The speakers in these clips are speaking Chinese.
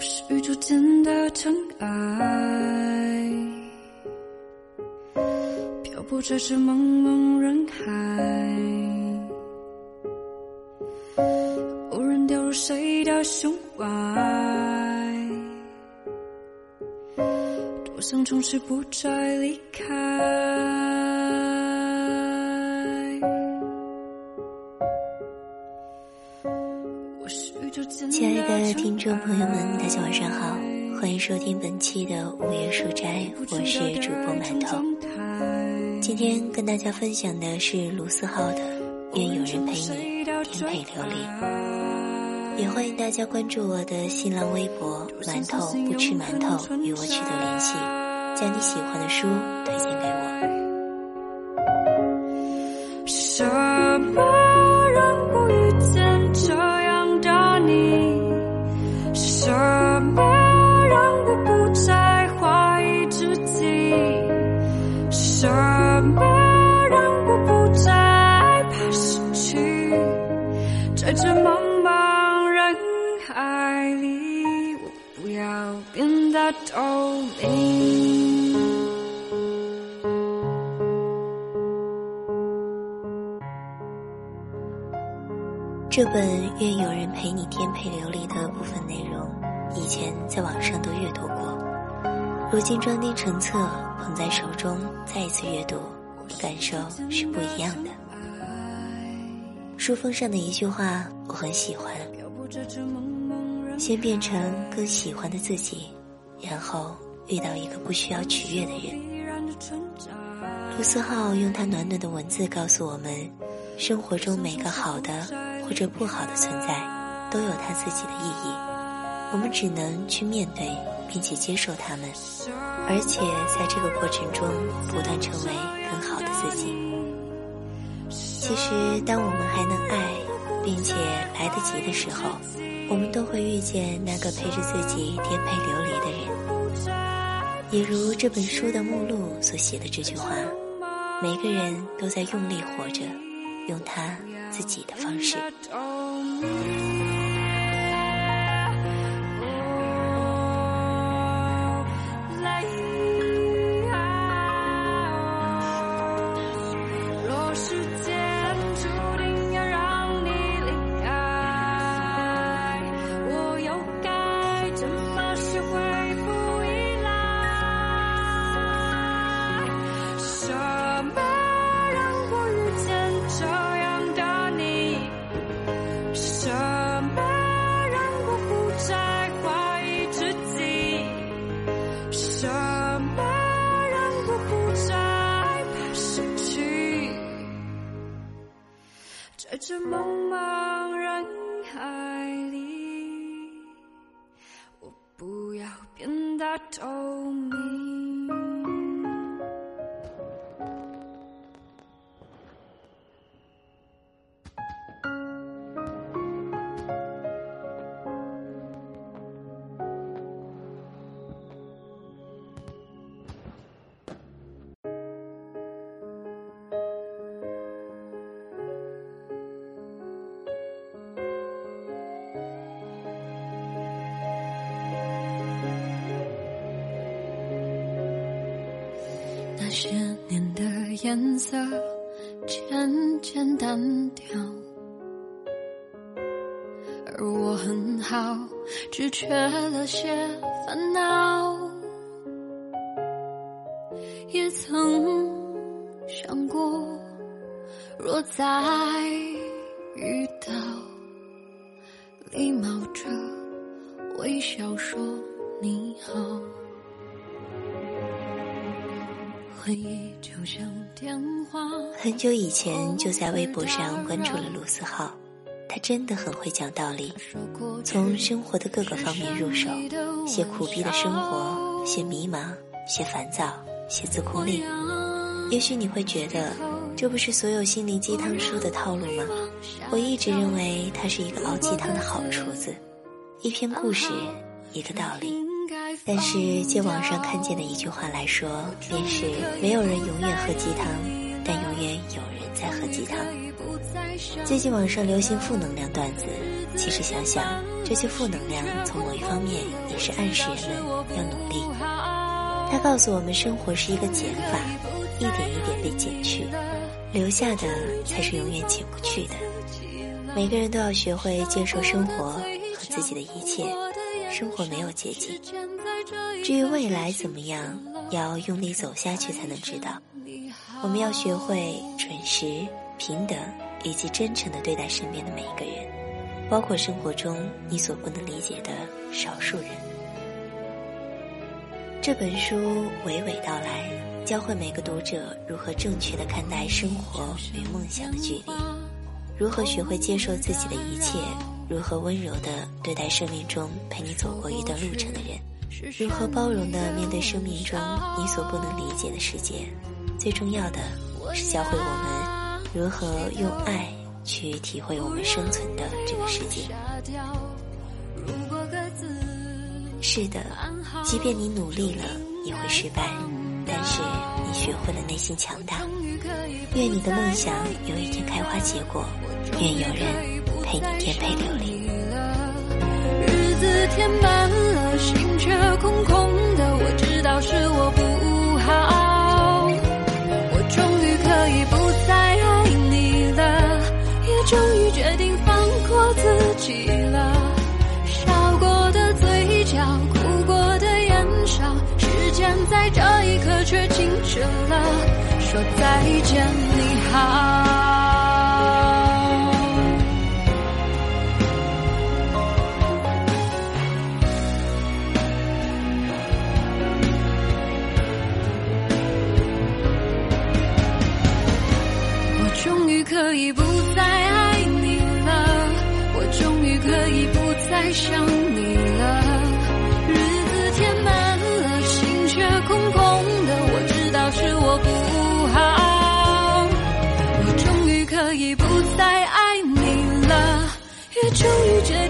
是宇宙间的尘埃，漂泊在这茫茫人海，偶然掉入谁的胸怀，多想从此不再离开。收听本期的午夜书斋，我是主播馒头。今天跟大家分享的是卢思浩的《愿有人陪你颠沛流离》，也欢迎大家关注我的新浪微博“馒头不吃馒头”，与我取得联系，将你喜欢的书推荐给我。这本《愿有人陪你颠沛流离》的部分内容，以前在网上都阅读过，如今装订成册，捧在手中，再一次阅读，感受是不一样的。书封上的一句话我很喜欢：先变成更喜欢的自己，然后遇到一个不需要取悦的人。卢思浩用他暖暖的文字告诉我们：生活中每个好的或者不好的存在，都有它自己的意义。我们只能去面对，并且接受他们，而且在这个过程中不断成为更好的自己。其实，当我们还能爱，并且来得及的时候，我们都会遇见那个陪着自己颠沛流离的人。也如这本书的目录所写的这句话：每个人都在用力活着，用他自己的方式。得颜色渐渐单调，而我很好，只缺了些烦恼。也曾想过，若再久以前就在微博上关注了卢思浩，他真的很会讲道理，从生活的各个方面入手，写苦逼的生活，写迷茫，写烦躁，写自控力。也许你会觉得，这不是所有心灵鸡汤书的套路吗？我一直认为他是一个熬鸡汤的好厨子，一篇故事，一个道理。但是借网上看见的一句话来说，便是没有人永远喝鸡汤，但永远有人在喝鸡汤。最近网上流行负能量段子，其实想想，这些负能量从某一方面也是暗示人们要努力。它告诉我们，生活是一个减法，一点一点被减去，留下的才是永远减不去的。每个人都要学会接受生活和自己的一切，生活没有捷径。至于未来怎么样，要用力走下去才能知道。我们要学会准时、平等以及真诚的对待身边的每一个人，包括生活中你所不能理解的少数人。这本书娓娓道来，教会每个读者如何正确的看待生活与梦想的距离。如何学会接受自己的一切？如何温柔地对待生命中陪你走过一段路程的人？如何包容地面对生命中你所不能理解的世界？最重要的是教会我们如何用爱去体会我们生存的这个世界。是的，即便你努力了，也会失败。但是你学会了内心强大。愿你的梦想有一天开花结果，愿有人陪你颠沛流离。日子填满了，心却空空这一刻却静止了。说再见，你好。终于决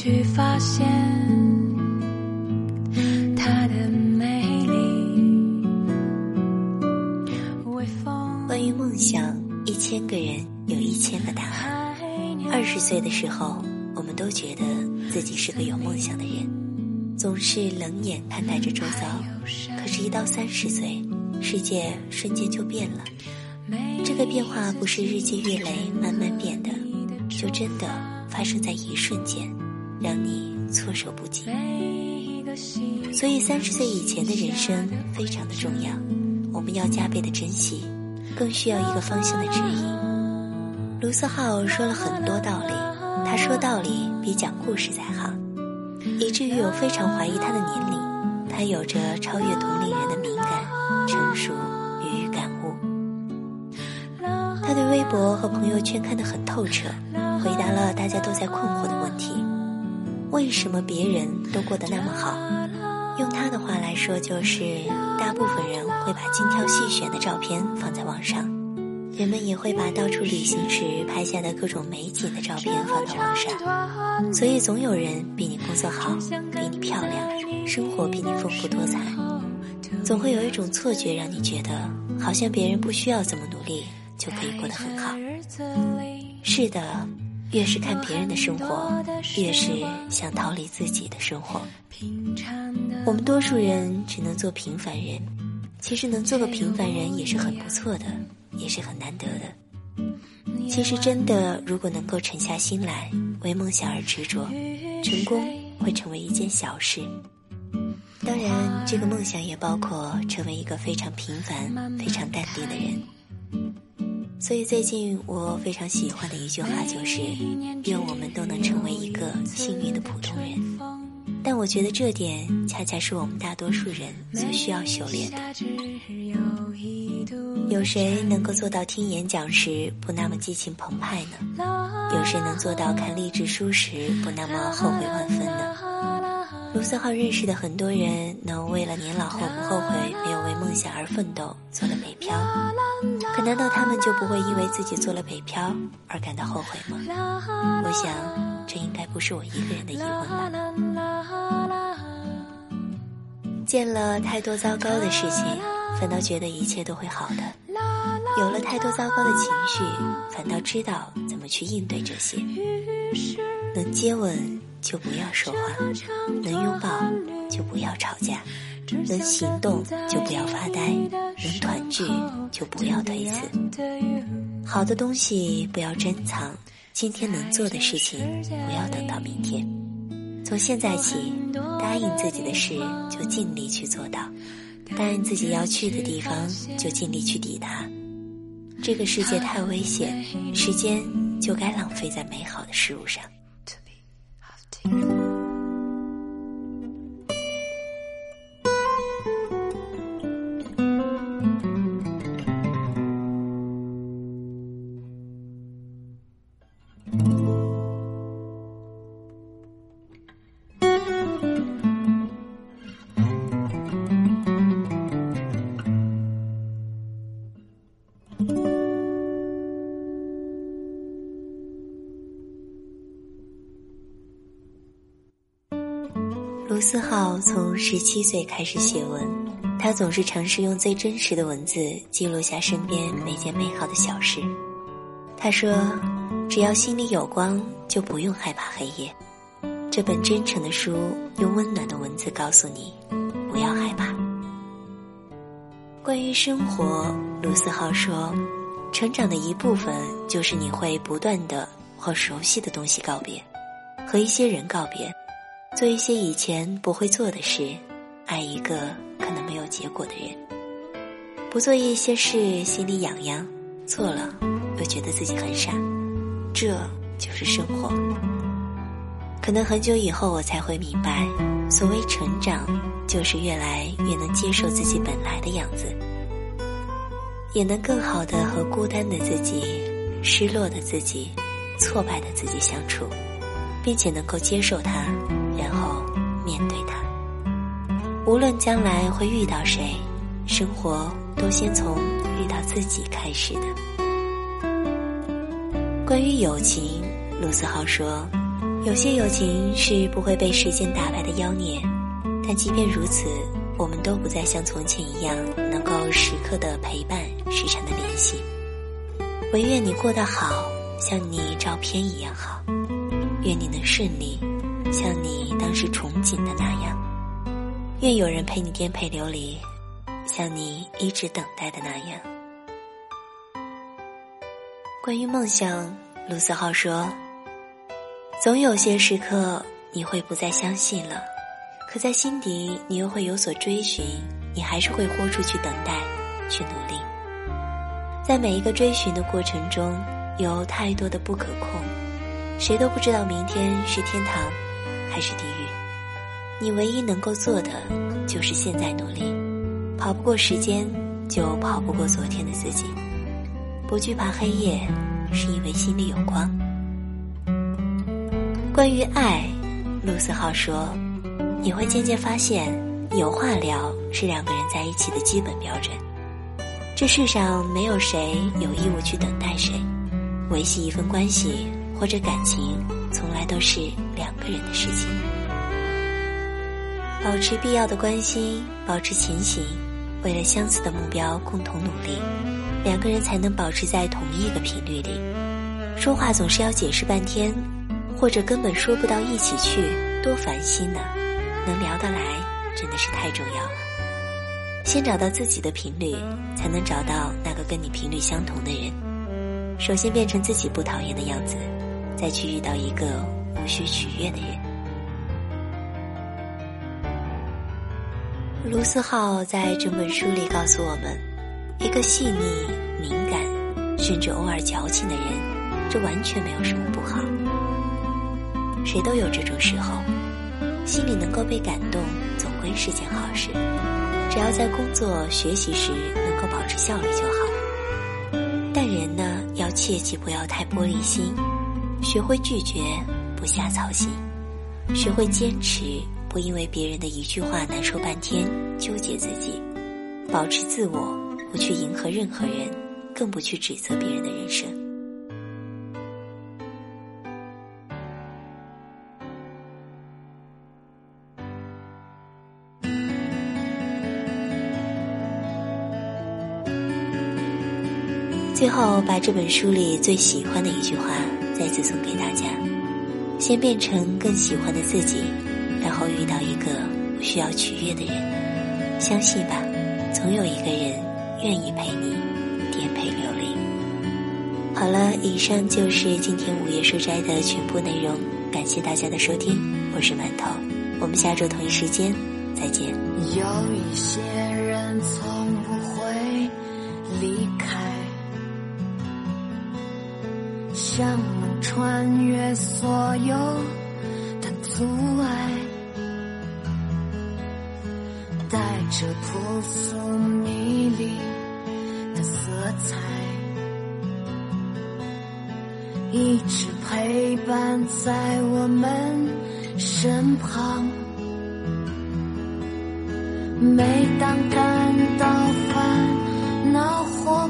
去发现它的美丽。关于梦想，一千个人有一千个答案。二十岁的时候，我们都觉得自己是个有梦想的人，总是冷眼看待着周遭。可是，一到三十岁，世界瞬间就变了，这个变化不是日积月累慢慢变的，就真的发生在一瞬间，让你措手不及。所以三十岁以前的人生非常的重要，我们要加倍的珍惜，更需要一个方向的指引。卢思浩说了很多道理，他说道理比讲故事在行，以至于我非常怀疑他的年龄。他有着超越同龄人的敏感。成熟与感悟，他对微博和朋友圈看得很透彻，回答了大家都在困惑的问题：为什么别人都过得那么好？用他的话来说，就是大部分人会把精挑细选的照片放在网上，人们也会把到处旅行时拍下的各种美景的照片放到网上，所以总有人比你工作好，比你漂亮，生活比你丰富多彩。总会有一种错觉，让你觉得好像别人不需要怎么努力就可以过得很好。是的，越是看别人的生活，越是想逃离自己的生活。我们多数人只能做平凡人，其实能做个平凡人也是很不错的，也是很难得的。其实真的，如果能够沉下心来，为梦想而执着，成功会成为一件小事。当然，这个梦想也包括成为一个非常平凡、非常淡定的人。所以最近我非常喜欢的一句话就是：“愿我们都能成为一个幸运的普通人。”但我觉得这点恰恰是我们大多数人所需要修炼的。有谁能够做到听演讲时不那么激情澎湃呢？有谁能做到看励志书时不那么后悔万分呢？卢思浩认识的很多人，能为了年老后不后悔没有为梦想而奋斗，做了北漂。可难道他们就不会因为自己做了北漂而感到后悔吗？我想，这应该不是我一个人的疑问吧。见了太多糟糕的事情，反倒觉得一切都会好的；有了太多糟糕的情绪，反倒知道怎么去应对这些。能接吻。就不要说话，能拥抱就不要吵架，能行动就不要发呆，能团聚就不要推辞。好的东西不要珍藏，今天能做的事情不要等到明天。从现在起，答应自己的事就尽力去做到，答应自己要去的地方就尽力去抵达。这个世界太危险，时间就该浪费在美好的事物上。卢思浩从十七岁开始写文，他总是尝试用最真实的文字记录下身边每件美好的小事。他说：“只要心里有光，就不用害怕黑夜。”这本真诚的书用温暖的文字告诉你，不要害怕。关于生活，卢思浩说：“成长的一部分就是你会不断的和熟悉的东西告别，和一些人告别。”做一些以前不会做的事，爱一个可能没有结果的人，不做一些事心里痒痒，做了又觉得自己很傻，这就是生活。可能很久以后我才会明白，所谓成长，就是越来越能接受自己本来的样子，也能更好的和孤单的自己、失落的自己、挫败的自己相处。并且能够接受它，无论将来会遇到谁，生活都先从遇到自己开始的。关于友情，卢思浩说，有些友情是不会被时间打败的妖孽，但即便如此，我们都不再像从前一样能够时刻的陪伴，时常的联系。唯愿你过得好，像你照片一样好。愿你能顺利，像你当时憧憬的那样；愿有人陪你颠沛流离，像你一直等待的那样。关于梦想，卢思浩说：“总有些时刻你会不再相信了，可在心底你又会有所追寻，你还是会豁出去等待，去努力。在每一个追寻的过程中，有太多的不可控。”谁都不知道明天是天堂还是地狱，你唯一能够做的就是现在努力，跑不过时间，就跑不过昨天的自己。不惧怕黑夜，是因为心里有光。关于爱，陆思浩说，你会渐渐发现，有话聊是两个人在一起的基本标准。这世上没有谁有义务去等待谁，维系一份关系。或者感情从来都是两个人的事情，保持必要的关心，保持前行，为了相似的目标共同努力，两个人才能保持在同一个频率里。说话总是要解释半天，或者根本说不到一起去，多烦心呢！能聊得来真的是太重要了。先找到自己的频率，才能找到那个跟你频率相同的人。首先变成自己不讨厌的样子。再去遇到一个无需取悦的人。卢思浩在整本书里告诉我们，一个细腻、敏感、甚至偶尔矫情的人，这完全没有什么不好。谁都有这种时候，心里能够被感动，总归是件好事。只要在工作、学习时能够保持效率就好。但人呢，要切记不要太玻璃心，学会拒绝，不瞎操心，学会坚持，不因为别人的一句话难受半天，纠结自己，保持自我，不去迎合任何人，更不去指责别人的人生。最后，把这本书里最喜欢的一句话再次送给大家：先变成更喜欢的自己，然后遇到一个不需要取悦的人。相信吧，总有一个人愿意陪你颠沛流离。好了，以上就是今天午夜书斋的全部内容，感谢大家的收听，我是馒头，我们下周同一时间再见。有一些人从不会离开。像穿越所有的阻碍，带着朴素迷离的色彩，一直陪伴在我们身旁。每当感到烦恼或